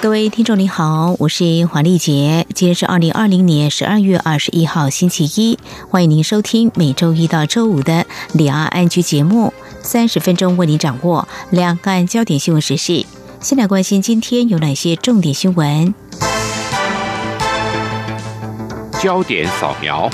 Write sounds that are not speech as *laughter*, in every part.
各位听众您好，我是黄丽杰，今天是二零二零年十二月二十一号星期一，欢迎您收听每周一到周五的《两岸安居》节目，三十分钟为您掌握两岸焦点新闻时事。先来关心今天有哪些重点新闻？焦点扫描。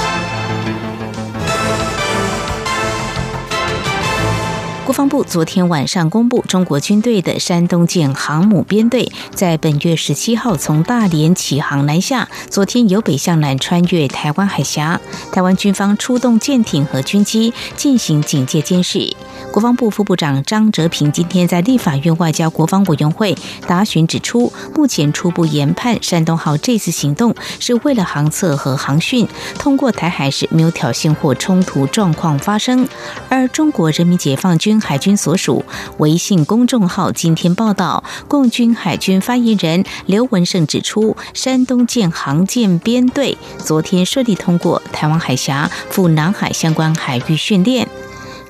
国防部昨天晚上公布，中国军队的山东舰航母编队在本月十七号从大连启航南下，昨天由北向南穿越台湾海峡，台湾军方出动舰艇和军机进行警戒监视。国防部副部长张哲平今天在立法院外交国防委员会答询指出，目前初步研判，山东号这次行动是为了航测和航训，通过台海时没有挑衅或冲突状况发生。而中国人民解放军海军所属微信公众号今天报道，共军海军发言人刘文胜指出，山东舰航舰编队昨天顺利通过台湾海峡赴南海相关海域训练。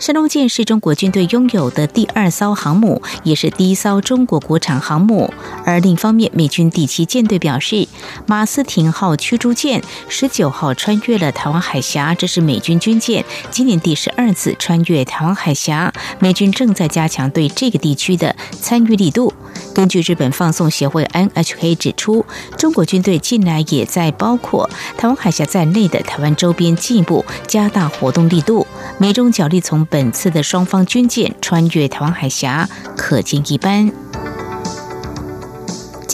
山东舰是中国军队拥有的第二艘航母，也是第一艘中国国产航母。而另一方面，美军第七舰队表示，马斯廷号驱逐舰十九号穿越了台湾海峡，这是美军军舰今年第十二次穿越台湾海峡。美军正在加强对这个地区的参与力度。根据日本放送协会 NHK 指出，中国军队近来也在包括台湾海峡在内的台湾周边进一步加大活动力度。美中角力从本次的双方军舰穿越台湾海峡可见一斑。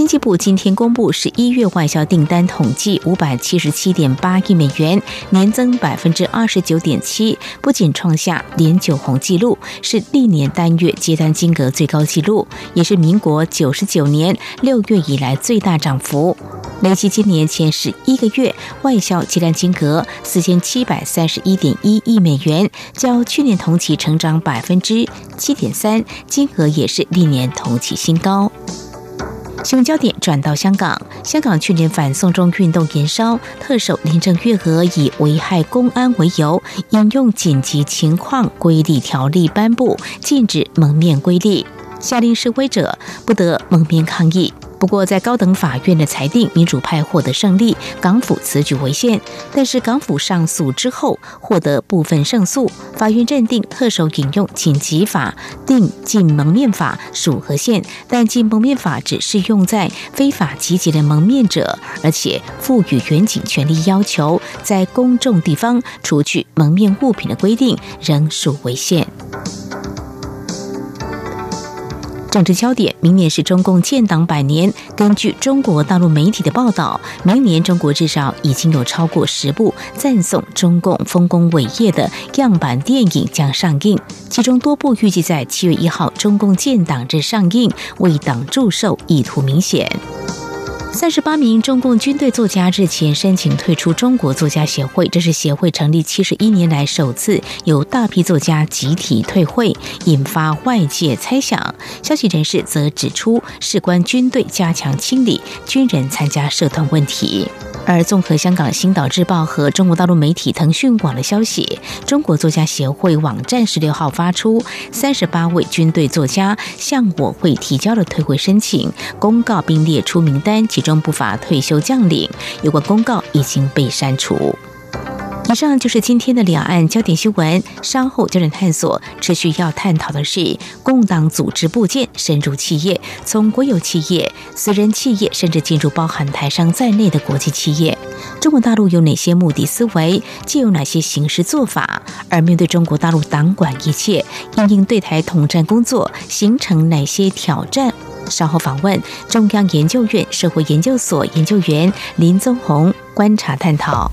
经济部今天公布十一月外销订单统计，五百七十七点八亿美元，年增百分之二十九点七，不仅创下连九红纪录，是历年单月接单金额最高纪录，也是民国九十九年六月以来最大涨幅。累计今年前十一个月外销接单金额四千七百三十一点一亿美元，较去年同期成长百分之七点三，金额也是历年同期新高。新闻焦点转到香港，香港去年反送中运动延烧，特首林郑月娥以危害公安为由，引用紧急情况规例条例颁布，禁止蒙面规例，下令示威者不得蒙面抗议。不过，在高等法院的裁定，民主派获得胜利，港府此举违宪。但是港府上诉之后获得部分胜诉，法院认定特首引用紧急法定禁蒙面法属合宪，但禁蒙面法只适用在非法集结的蒙面者，而且赋予员警权力要求在公众地方除去蒙面物品的规定，仍属违宪。政治焦点：明年是中共建党百年。根据中国大陆媒体的报道，明年中国至少已经有超过十部赞颂中共丰功伟业的样板电影将上映，其中多部预计在七月一号中共建党日上映，为党祝寿意图明显。三十八名中共军队作家日前申请退出中国作家协会，这是协会成立七十一年来首次有大批作家集体退会，引发外界猜想。消息人士则指出，事关军队加强清理军人参加社团问题。而综合香港《星岛日报》和中国大陆媒体腾讯网的消息，中国作家协会网站十六号发出三十八位军队作家向我会提交了退会申请公告，并列出名单。其中不乏退休将领，有关公告已经被删除。以上就是今天的两岸焦点新闻。稍后焦点探索，持续要探讨的是共党组织部件深入企业，从国有企业、私人企业，甚至进入包含台商在内的国际企业。中国大陆有哪些目的思维？既有哪些行事做法？而面对中国大陆党管一切，因应对台统战工作形成哪些挑战？稍后访问中央研究院社会研究所研究员林宗宏，观察探讨。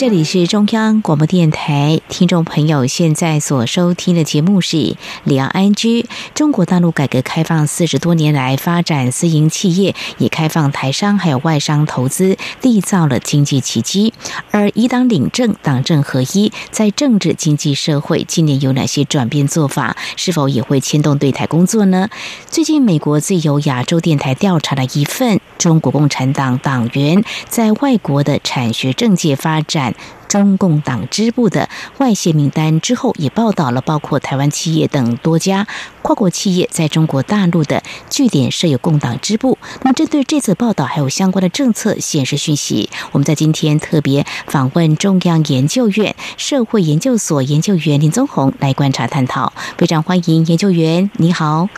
这里是中央广播电台，听众朋友现在所收听的节目是《两安居》。中国大陆改革开放四十多年来，发展私营企业，也开放台商还有外商投资，缔造了经济奇迹。而以党领政，党政合一，在政治、经济、社会，今年有哪些转变做法？是否也会牵动对台工作呢？最近，美国自由亚洲电台调查了一份中国共产党党员在外国的产学政界发展。中共党支部的外泄名单之后，也报道了包括台湾企业等多家跨国企业在中国大陆的据点设有共党支部。那么，针对这次报道还有相关的政策显示讯息，我们在今天特别访问中央研究院社会研究所研究员林宗宏来观察探讨。非常欢迎研究员，你好。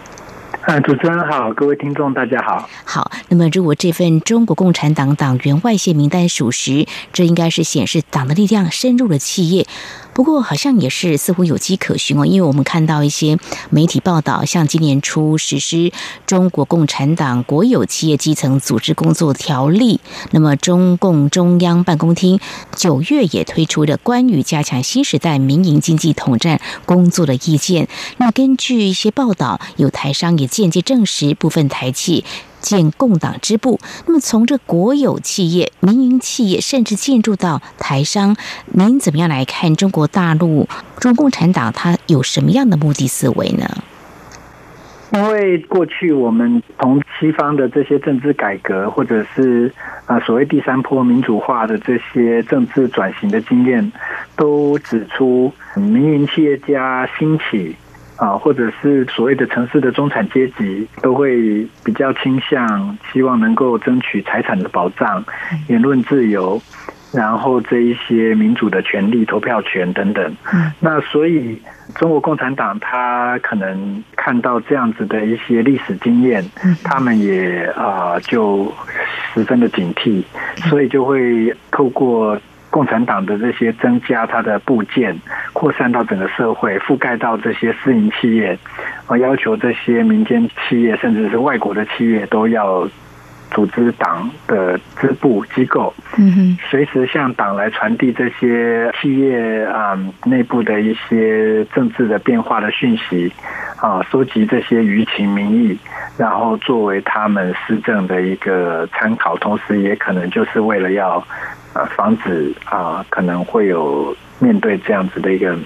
啊，主持人好，各位听众大家好。好，那么如果这份中国共产党党员外泄名单属实，这应该是显示党的力量深入了企业。不过，好像也是似乎有迹可循哦，因为我们看到一些媒体报道，像今年初实施《中国共产党国有企业基层组织工作条例》，那么中共中央办公厅九月也推出了关于加强新时代民营经济统战工作的意见。那根据一些报道，有台商也间接证实，部分台企。建共党支部，那么从这国有企业、民营企业，甚至进入到台商，您怎么样来看中国大陆中共产党它有什么样的目的思维呢？因为过去我们从西方的这些政治改革，或者是啊所谓第三波民主化的这些政治转型的经验，都指出民营企业家兴起。啊，或者是所谓的城市的中产阶级，都会比较倾向希望能够争取财产的保障、言论自由，然后这一些民主的权利、投票权等等。那所以中国共产党他可能看到这样子的一些历史经验，他们也啊就十分的警惕，所以就会透过。共产党的这些增加它的部件，扩散到整个社会，覆盖到这些私营企业，而要求这些民间企业，甚至是外国的企业，都要组织党的支部机构，嗯，随时向党来传递这些企业啊内部的一些政治的变化的讯息，啊，收集这些舆情民意，然后作为他们施政的一个参考，同时也可能就是为了要。呃，防止啊，可能会有面对这样子的一个。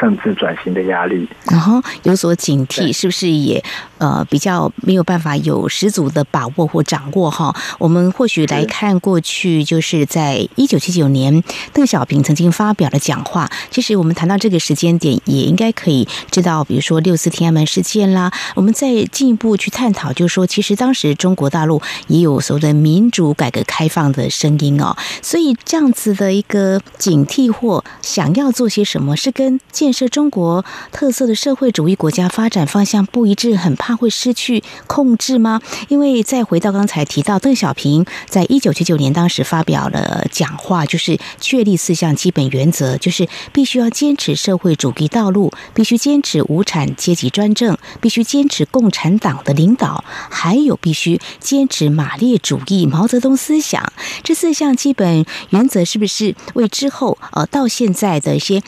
政治转型的压力，然后有所警惕，是不是也呃比较没有办法有十足的把握或掌握哈？我们或许来看过去，就是在一九七九年，邓小平曾经发表的讲话。其实我们谈到这个时间点，也应该可以知道，比如说六四天安门事件啦，我们再进一步去探讨，就是说，其实当时中国大陆也有所谓的民主改革开放的声音哦。所以这样子的一个警惕或想要做些什么，是跟。建设中国特色的社会主义国家发展方向不一致，很怕会失去控制吗？因为再回到刚才提到，邓小平在一九七九年当时发表了讲话，就是确立四项基本原则，就是必须要坚持社会主义道路，必须坚持无产阶级专政，必须坚持共产党的领导，还有必须坚持马列主义、毛泽东思想。这四项基本原则是不是为之后呃到现在的一些？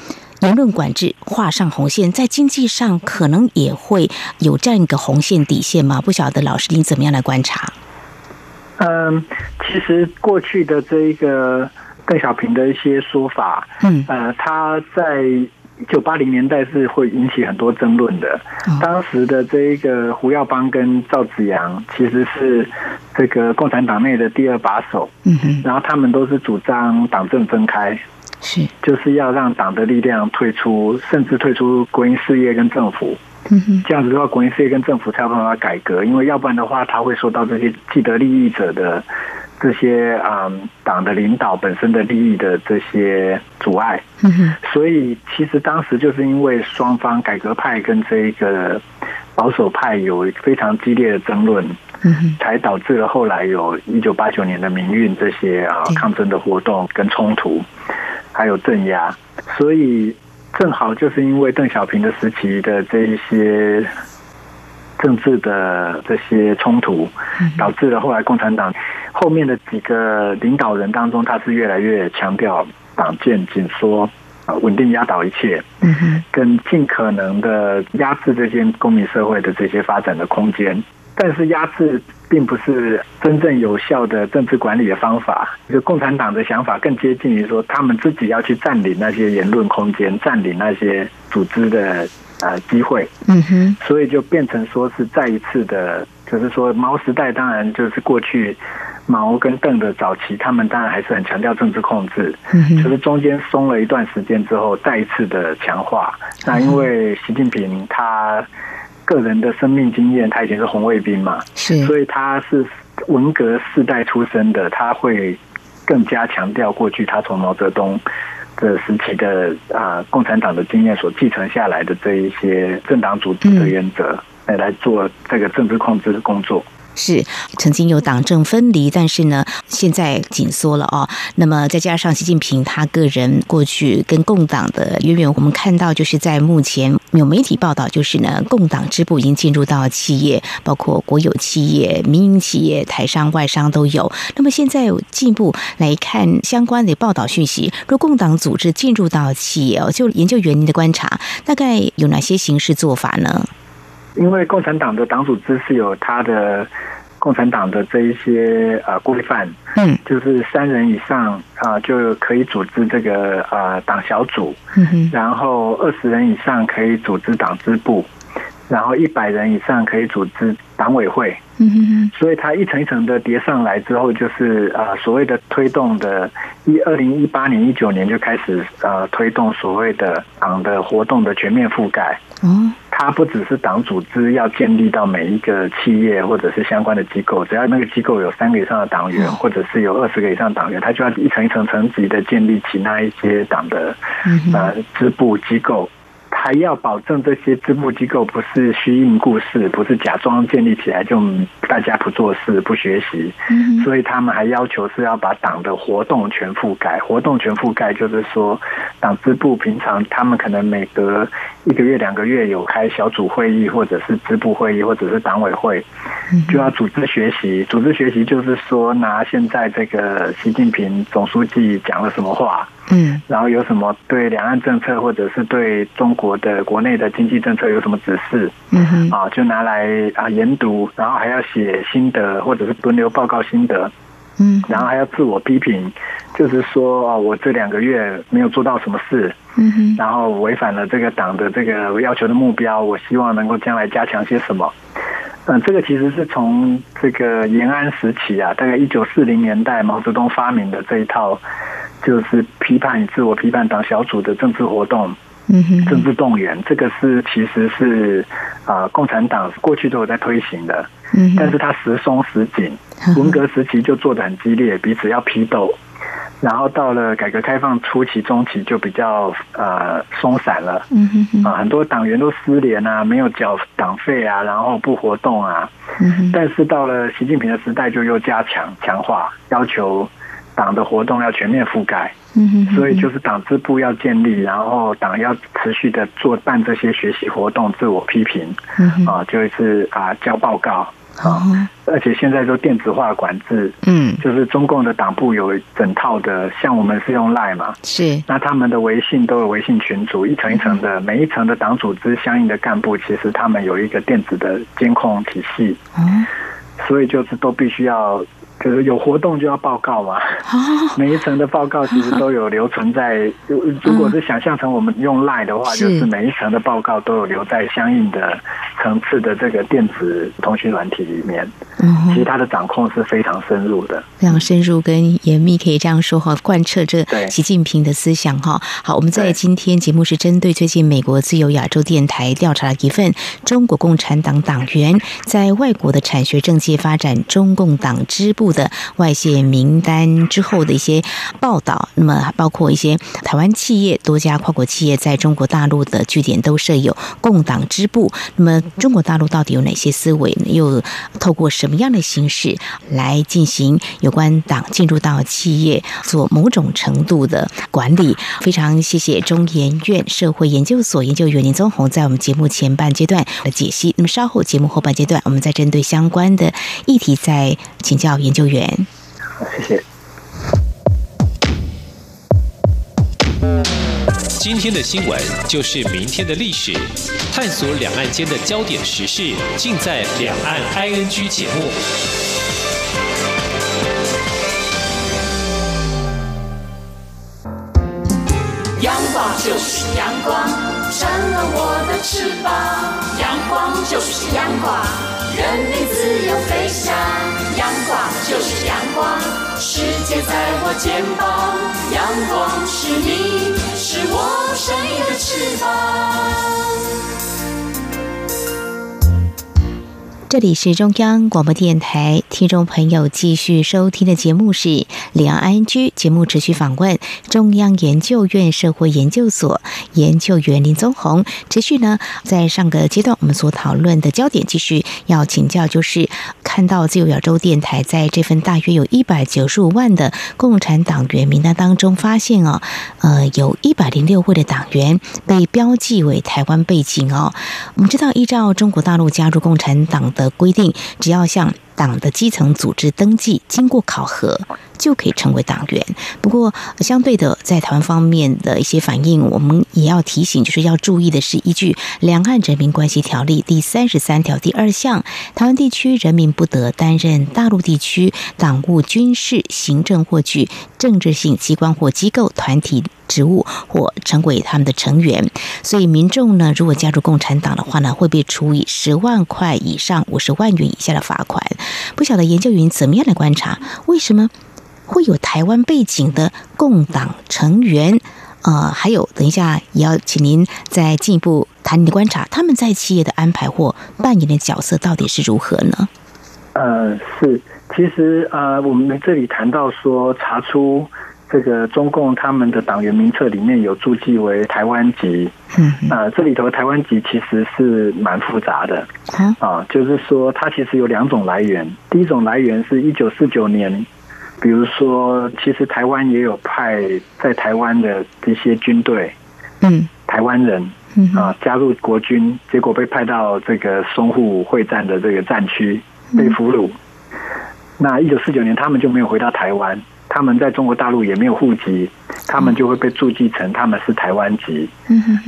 言论管制画上红线，在经济上可能也会有这样一个红线底线吗？不晓得老师您怎么样来观察？嗯，其实过去的这一个邓小平的一些说法，嗯，呃，他在一九八零年代是会引起很多争论的。当时的这一个胡耀邦跟赵紫阳其实是这个共产党内的第二把手，嗯哼，然后他们都是主张党政分开。是，就是要让党的力量退出，甚至退出国营事业跟政府。这样子的话，国营事业跟政府才有办法改革，因为要不然的话，他会受到这些既得利益者的这些啊党的领导本身的利益的这些阻碍。所以其实当时就是因为双方改革派跟这个保守派有非常激烈的争论，才导致了后来有一九八九年的民运这些啊抗争的活动跟冲突。还有镇压，所以正好就是因为邓小平的时期的这一些政治的这些冲突，导致了后来共产党后面的几个领导人当中，他是越来越强调党建紧缩啊，稳定压倒一切，跟尽可能的压制这些公民社会的这些发展的空间。但是压制并不是真正有效的政治管理的方法。就共产党的想法更接近于说，他们自己要去占领那些言论空间，占领那些组织的呃机会。嗯哼。所以就变成说是再一次的，就是说毛时代当然就是过去毛跟邓的早期，他们当然还是很强调政治控制。嗯哼。就是中间松了一段时间之后，再一次的强化。那因为习近平他。个人的生命经验，他以前是红卫兵嘛，是，所以他是文革世代出生的，他会更加强调过去他从毛泽东的时期的啊共产党的经验所继承下来的这一些政党组织的原则，来来做这个政治控制的工作。是曾经有党政分离，但是呢，现在紧缩了哦。那么再加上习近平他个人过去跟共党的渊源，我们看到就是在目前有媒体报道，就是呢，共党支部已经进入到企业，包括国有企业、民营企业、台商、外商都有。那么现在进一步来看相关的报道讯息，若共党组织进入到企业哦，就研究员您的观察，大概有哪些形式做法呢？因为共产党的党组织是有它的共产党的这一些呃规范，嗯，就是三人以上啊就可以组织这个呃党小组，嗯，然后二十人以上可以组织党支部，然后一百人以上可以组织党委会，嗯，所以它一层一层的叠上来之后，就是啊所谓的推动的，一二零一八年一九年就开始呃推动所谓的党的活动的全面覆盖，嗯。它不只是党组织要建立到每一个企业或者是相关的机构，只要那个机构有三个以上的党员，或者是有二十个以上党员，它就要一层一层层级的建立起那一些党的呃支部机构。还要保证这些支部机构不是虚应故事，不是假装建立起来就大家不做事不学习，所以他们还要求是要把党的活动全覆盖。活动全覆盖就是说，党支部平常他们可能每隔一个月两个月有开小组会议，或者是支部会议，或者是党委会，就要组织学习。组织学习就是说，拿现在这个习近平总书记讲了什么话。嗯，然后有什么对两岸政策，或者是对中国的国内的经济政策有什么指示？嗯哼，啊，就拿来啊研读，然后还要写心得，或者是轮流报告心得。嗯，然后还要自我批评，就是说啊，我这两个月没有做到什么事。嗯哼，然后违反了这个党的这个要求的目标，我希望能够将来加强些什么。嗯，这个其实是从这个延安时期啊，大概一九四零年代毛泽东发明的这一套。就是批判与自我批判党小组的政治活动，嗯，政治动员，这个是其实是啊，共产党过去都有在推行的，嗯，但是它时松时紧，文革时期就做的很激烈，彼此要批斗，然后到了改革开放初期、中期就比较呃松散了，嗯啊，很多党员都失联啊，没有缴党费啊，然后不活动啊，嗯，但是到了习近平的时代就又加强强化要求。党的活动要全面覆盖，所以就是党支部要建立，然后党要持续的做办这些学习活动、自我批评，啊，就是啊交报告。啊，而且现在都电子化管制，嗯，就是中共的党部有整套的，像我们是用 Line 嘛，是，那他们的微信都有微信群组，一层一层的，每一层的党组织相应的干部，其实他们有一个电子的监控体系，嗯，所以就是都必须要。就是有活动就要报告嘛，每一层的报告其实都有留存在。如果是想象成我们用 Line 的话，就是每一层的报告都有留在相应的层次的这个电子通讯软体里面。其实它的掌控是非常深入的，非常深入跟严密，可以这样说哈，贯彻这习近平的思想哈。好，我们在今天节目是针对最近美国自由亚洲电台调查了一份中国共产党党员在外国的产学政界发展中共党支部的外泄名单之后的一些报道，那么包括一些台湾企业多家跨国企业在中国大陆的据点都设有共党支部。那么中国大陆到底有哪些思维？又透过什么样的形式来进行有关党进入到企业做某种程度的管理？非常谢谢中研院社会研究所研究员林宗宏在我们节目前半阶段的解析。那么稍后节目后半阶段，我们再针对相关的议题再请教研究员。好，谢谢。今天的新闻就是明天的历史，探索两岸间的焦点时事，尽在《两岸 ING》节目。阳光就是阳光，成了我的翅膀。阳光就是阳光，人民自由飞翔。阳光就是阳光，世界在我肩膀。阳光是你，是我生命的翅膀。这里是中央广播电台，听众朋友继续收听的节目是两岸 ING 节目，持续访问中央研究院社会研究所研究员林宗宏。持续呢，在上个阶段我们所讨论的焦点，继续要请教，就是看到自由亚洲电台在这份大约有一百九十五万的共产党员名单当中，发现哦，呃，有一百零六位的党员被标记为台湾背景哦。我们知道，依照中国大陆加入共产党的规定，只要向党的基层组织登记，经过考核，就可以成为党员。不过，相对的，在台湾方面的一些反应，我们也要提醒，就是要注意的是，依据《两岸人民关系条例》第三十三条第二项，台湾地区人民不得担任大陆地区党务、军事、行政或具政治性机关或机构团体职务，或成为他们的成员。所以，民众呢，如果加入共产党的话呢，会被处以十万块以上五十万元以下的罚款。不晓得研究员怎么样来观察，为什么会有台湾背景的共党成员？呃，还有，等一下也要请您再进一步谈你的观察，他们在企业的安排或扮演的角色到底是如何呢？呃，是，其实呃，我们这里谈到说查出。这个中共他们的党员名册里面有注记为台湾籍，嗯，啊，这里头台湾籍其实是蛮复杂的，啊，就是说它其实有两种来源，第一种来源是一九四九年，比如说其实台湾也有派在台湾的这些军队，嗯，台湾人，嗯啊，加入国军，结果被派到这个淞沪会战的这个战区被俘虏，那一九四九年他们就没有回到台湾。他们在中国大陆也没有户籍，他们就会被注记成他们是台湾籍。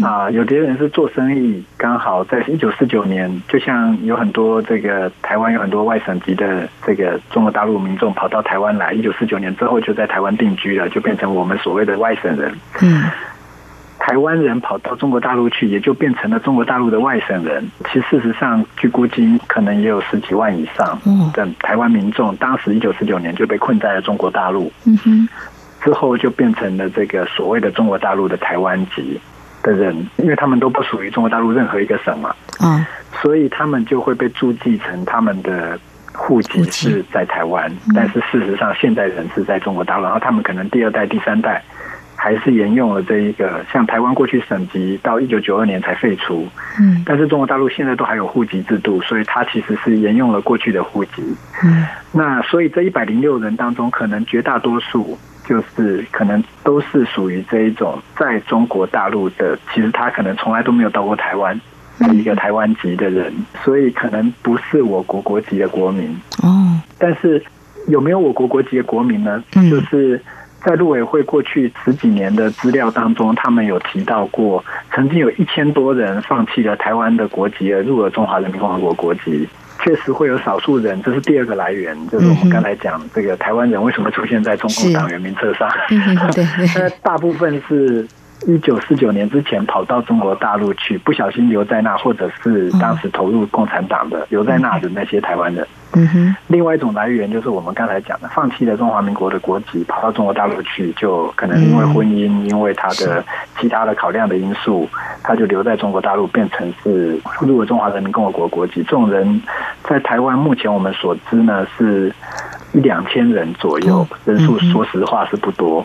啊，有些人是做生意，刚好在一九四九年，就像有很多这个台湾有很多外省籍的这个中国大陆民众跑到台湾来，一九四九年之后就在台湾定居了，就变成我们所谓的外省人。嗯。台湾人跑到中国大陆去，也就变成了中国大陆的外省人。其实事实上，据估计，可能也有十几万以上的台湾民众，当时一九四九年就被困在了中国大陆。嗯哼，之后就变成了这个所谓的中国大陆的台湾籍的人，因为他们都不属于中国大陆任何一个省嘛。嗯，所以他们就会被注记成他们的户籍是在台湾，但是事实上现在人是在中国大陆，然后他们可能第二代、第三代。还是沿用了这一个，像台湾过去省级到一九九二年才废除，嗯，但是中国大陆现在都还有户籍制度，所以它其实是沿用了过去的户籍，嗯，那所以这一百零六人当中，可能绝大多数就是可能都是属于这一种在中国大陆的，其实他可能从来都没有到过台湾的一个台湾籍的人，所以可能不是我国国籍的国民。哦，但是有没有我国国籍的国民呢？就是。在陆委会过去十几年的资料当中，他们有提到过，曾经有一千多人放弃了台湾的国籍而入了中华人民共和国国籍。确实会有少数人，这是第二个来源，就是我们刚才讲这个台湾人为什么出现在中共党员名册上。对，*laughs* 大部分是一九四九年之前跑到中国大陆去，不小心留在那，或者是当时投入共产党的留在那的那些台湾人。嗯哼，另外一种来源就是我们刚才讲的，放弃了中华民国的国籍，跑到中国大陆去，就可能因为婚姻，嗯、因为他的其他的考量的因素，他就留在中国大陆，变成是入了中华人民共和国国籍。这种人在台湾目前我们所知呢，是一两千人左右，人数说实话是不多，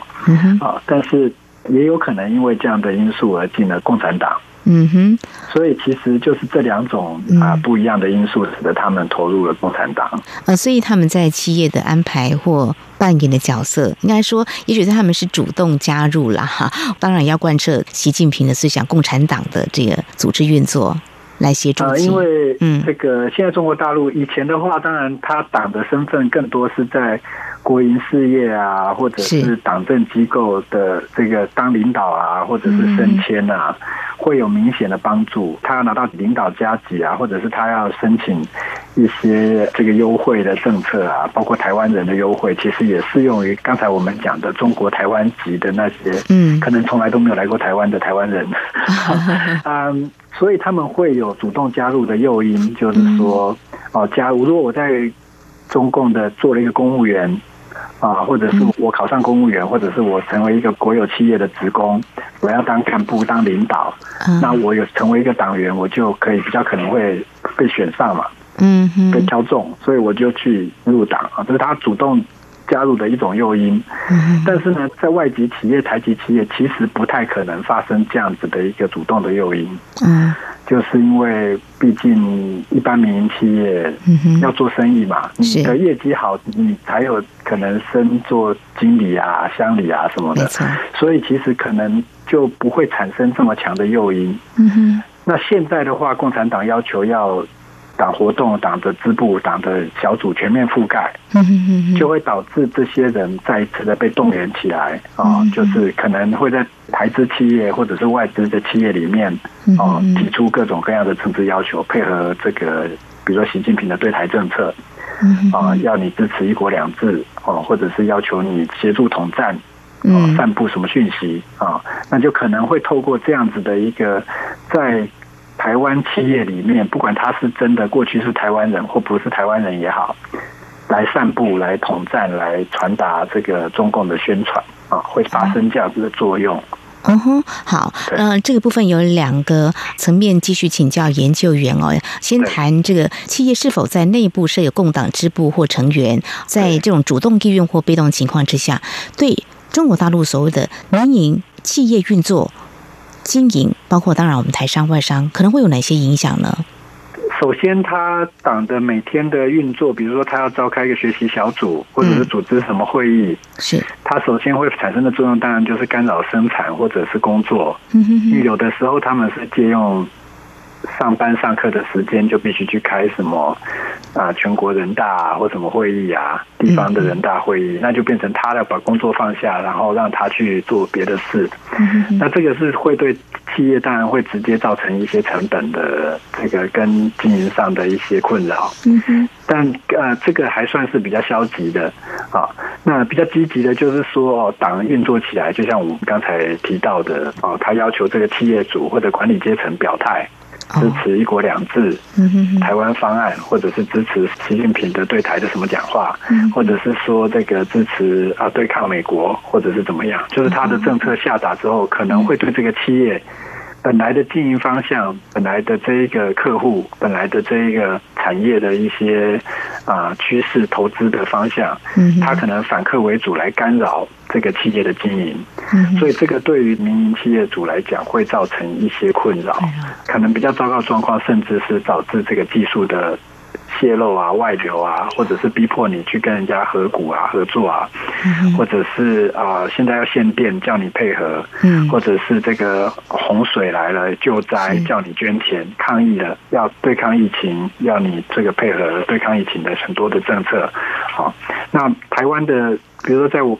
啊，但是也有可能因为这样的因素而进了共产党。嗯哼，所以其实就是这两种啊不一样的因素，使得他们投入了共产党。呃，所以他们在企业的安排或扮演的角色，应该说，也许他们是主动加入了哈。当然要贯彻习近平的思想，共产党的这个组织运作来协助。呃，因为嗯，这个现在中国大陆以前的话，当然他党的身份更多是在。国营事业啊，或者是党政机构的这个当领导啊，或者是升迁啊，会有明显的帮助。他要拿到领导加级啊，或者是他要申请一些这个优惠的政策啊，包括台湾人的优惠，其实也适用于刚才我们讲的中国台湾籍的那些，嗯，可能从来都没有来过台湾的台湾人。*laughs* 嗯，所以他们会有主动加入的诱因，就是说，哦，加入，如果我在中共的做了一个公务员。啊，或者是我考上公务员，或者是我成为一个国有企业的职工，我要当干部、当领导，那我有成为一个党员，我就可以比较可能会被选上嘛，嗯，被挑中，所以我就去入党啊，这是他主动加入的一种诱因。但是呢，在外籍企业、台籍企业，其实不太可能发生这样子的一个主动的诱因。嗯。就是因为毕竟一般民营企业要做生意嘛，嗯、你的业绩好，你才有可能升做经理啊、乡里啊什么的，所以其实可能就不会产生这么强的诱因。嗯哼，那现在的话，共产党要求要。党活动、党的支部、党的小组全面覆盖，就会导致这些人再一次的被动员起来啊，就是可能会在台资企业或者是外资的企业里面啊，提出各种各样的政治要求，配合这个，比如说习近平的对台政策啊，要你支持一国两制哦，或者是要求你协助统战，散布什么讯息啊，那就可能会透过这样子的一个在。台湾企业里面，不管他是真的过去是台湾人或不是台湾人也好，来散布、来统战、来传达这个中共的宣传啊，会发生这样子的作用。嗯哼，好，呃，这个部分有两个层面继续请教研究员哦。先谈这个企业是否在内部设有共党支部或成员，在这种主动意愿或被动情况之下，对中国大陆所谓的民营企业运作。经营包括当然，我们台商、外商可能会有哪些影响呢？首先，他党的每天的运作，比如说他要召开一个学习小组，或者是组织什么会议，是他首先会产生的作用，当然就是干扰生产或者是工作。嗯哼哼，因为有的时候他们是借用。上班上课的时间就必须去开什么啊全国人大啊或什么会议啊地方的人大会议，那就变成他要把工作放下，然后让他去做别的事。那这个是会对企业当然会直接造成一些成本的这个跟经营上的一些困扰。但呃这个还算是比较消极的啊。那比较积极的就是说哦，党运作起来，就像我们刚才提到的哦，他要求这个企业主或者管理阶层表态。支持一国两制、台湾方案，或者是支持习近平的对台的什么讲话，或者是说这个支持啊对抗美国，或者是怎么样？就是他的政策下达之后，可能会对这个企业本来的经营方向、本来的这一个客户、本来的这一个产业的一些啊趋势、投资的方向，它可能反客为主来干扰。这个企业的经营，所以这个对于民营企业主来讲会造成一些困扰，可能比较糟糕状况，甚至是导致这个技术的泄露啊、外流啊，或者是逼迫你去跟人家合股啊、合作啊，或者是啊现在要限电叫你配合，或者是这个洪水来了救灾叫你捐钱抗疫了，要对抗疫情要你这个配合对抗疫情的很多的政策。好，那台湾的比如说在我。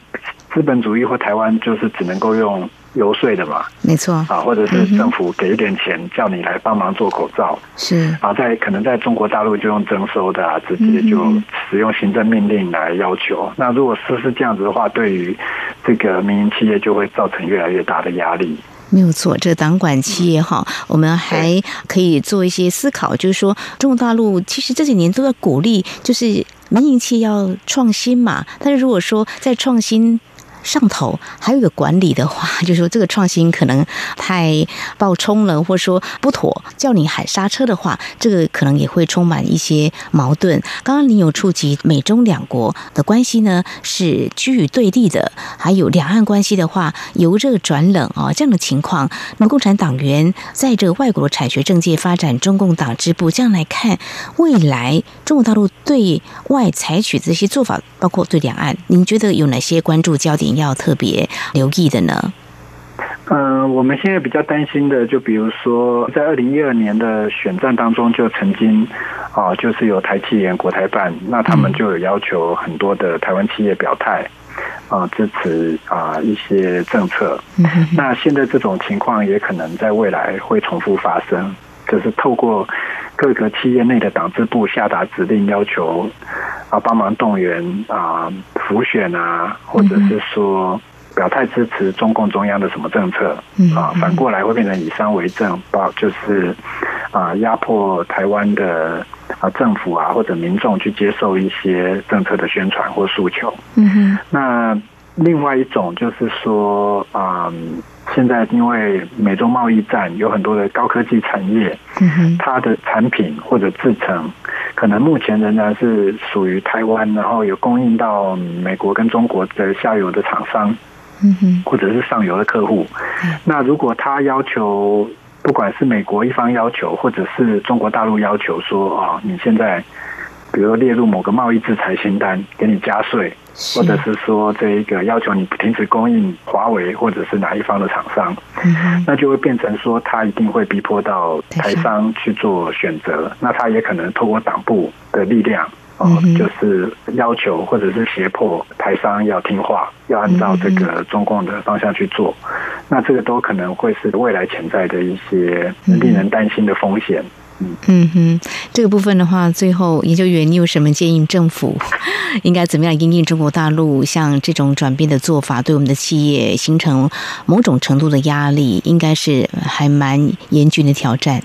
资本主义或台湾就是只能够用游说的嘛，没错。啊，或者是政府给一点钱叫你来帮忙做口罩，是。啊，在可能在中国大陆就用征收的啊，直接就使用行政命令来要求。那如果是是这样子的话，对于这个民营企业就会造成越来越大的压力。没有错，这个党管企业哈，我们还可以做一些思考，就是说中国大陆其实这几年都在鼓励，就是民营企业要创新嘛。但是如果说在创新上头还有一个管理的话，*laughs* 就是说这个创新可能太暴冲了，或者说不妥，叫你喊刹车的话，这个可能也会充满一些矛盾。刚刚您有触及美中两国的关系呢，是居于对立的，还有两岸关系的话由热转冷啊，这样的情况，那么共产党员在这个外国的产学政界发展中共党支部，这样来看未来中国大陆对外采取这些做法，包括对两岸，您觉得有哪些关注焦点要特别留意的呢？嗯，我们现在比较担心的，就比如说在二零一二年的选战当中，就曾经啊，就是有台企研、国台办，那他们就有要求很多的台湾企业表态啊，支持啊一些政策。那现在这种情况也可能在未来会重复发生，就是透过各个企业内的党支部下达指令，要求啊帮忙动员啊辅选啊，或者是说。表态支持中共中央的什么政策啊？反过来会变成以商为政，包就是啊压迫台湾的啊政府啊或者民众去接受一些政策的宣传或诉求。嗯哼。那另外一种就是说啊，现在因为美中贸易战，有很多的高科技产业，嗯哼，它的产品或者制成，可能目前仍然是属于台湾，然后有供应到美国跟中国的下游的厂商。嗯哼，或者是上游的客户，那如果他要求，不管是美国一方要求，或者是中国大陆要求说啊，你现在，比如列入某个贸易制裁清单，给你加税，或者是说这一个要求你停止供应华为或者是哪一方的厂商，那就会变成说他一定会逼迫到台商去做选择，那他也可能透过党部的力量。哦，就是要求或者是胁迫台商要听话，要按照这个中共的方向去做，那这个都可能会是未来潜在的一些令人担心的风险。嗯嗯哼，这个部分的话，最后研究员你有什么建议？政府 *laughs* 应该怎么样应应中国大陆像这种转变的做法，对我们的企业形成某种程度的压力，应该是还蛮严峻的挑战。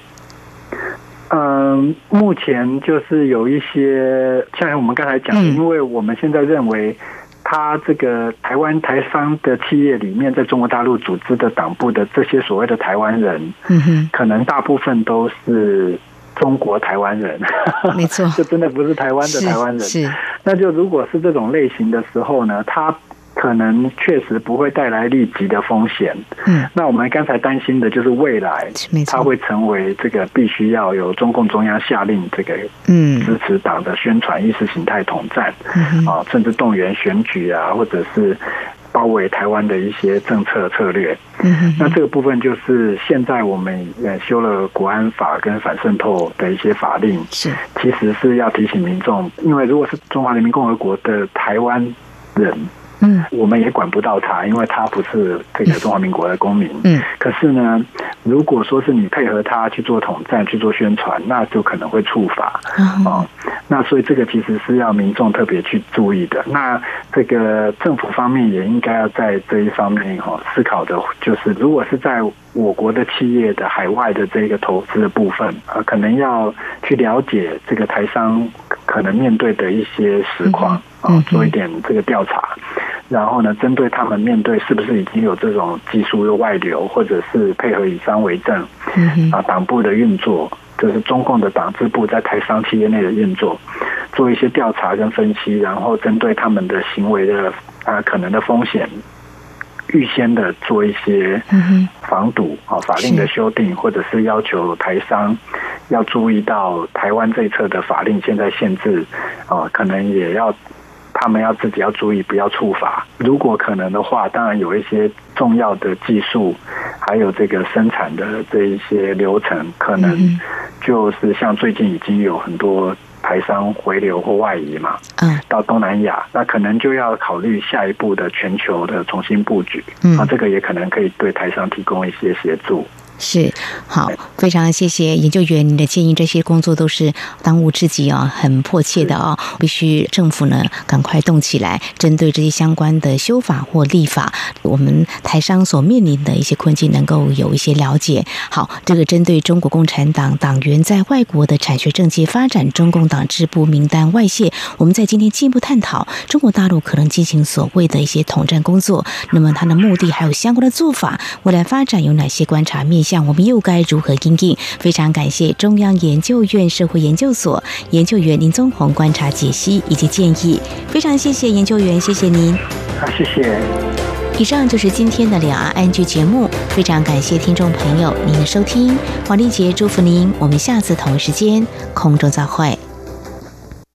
嗯，目前就是有一些，像我们刚才讲的，因为我们现在认为，他这个台湾台商的企业里面，在中国大陆组织的党部的这些所谓的台湾人，嗯哼，可能大部分都是中国台湾人，没错，*laughs* 就真的不是台湾的台湾人，是，那就如果是这种类型的时候呢，他。可能确实不会带来立即的风险。嗯，那我们刚才担心的就是未来，它会成为这个必须要有中共中央下令这个嗯。支持党的宣传意识形态统战，啊，甚至动员选举啊，或者是包围台湾的一些政策策略。嗯，那这个部分就是现在我们也修了国安法跟反渗透的一些法令，是其实是要提醒民众，因为如果是中华人民共和国的台湾人。嗯，我们也管不到他，因为他不是配合中华民国的公民。嗯，可是呢，如果说是你配合他去做统战、去做宣传，那就可能会触法。哦，那所以这个其实是要民众特别去注意的。那这个政府方面也应该要在这一方面哈思考的，就是如果是在我国的企业的海外的这个投资的部分啊，可能要去了解这个台商可能面对的一些实况啊，做一点这个调查。然后呢，针对他们面对是不是已经有这种技术的外流，或者是配合以商为政，啊，党部的运作，就是中共的党支部在台商企业内的运作，做一些调查跟分析，然后针对他们的行为的啊可能的风险，预先的做一些防堵啊法令的修订，或者是要求台商要注意到台湾这一侧的法令现在限制啊，可能也要。他们要自己要注意，不要触发。如果可能的话，当然有一些重要的技术，还有这个生产的这一些流程，可能就是像最近已经有很多台商回流或外移嘛，嗯，到东南亚，那可能就要考虑下一步的全球的重新布局。嗯，那这个也可能可以对台商提供一些协助。是，好，非常谢谢研究员您的建议，这些工作都是当务之急啊，很迫切的啊，必须政府呢赶快动起来，针对这些相关的修法或立法，我们台商所面临的一些困境能够有一些了解。好，这个针对中国共产党党员在外国的产学政界发展，中共党支部名单外泄，我们在今天进一步探讨中国大陆可能进行所谓的一些统战工作，那么它的目的还有相关的做法，未来发展有哪些观察面？像我们又该如何应应？非常感谢中央研究院社会研究所研究员林宗宏观察解析以及建议，非常谢谢研究员，谢谢您。好，谢谢。以上就是今天的两岸 ING 节目，非常感谢听众朋友您的收听，黄丽杰祝福您，我们下次同一时间空中再会。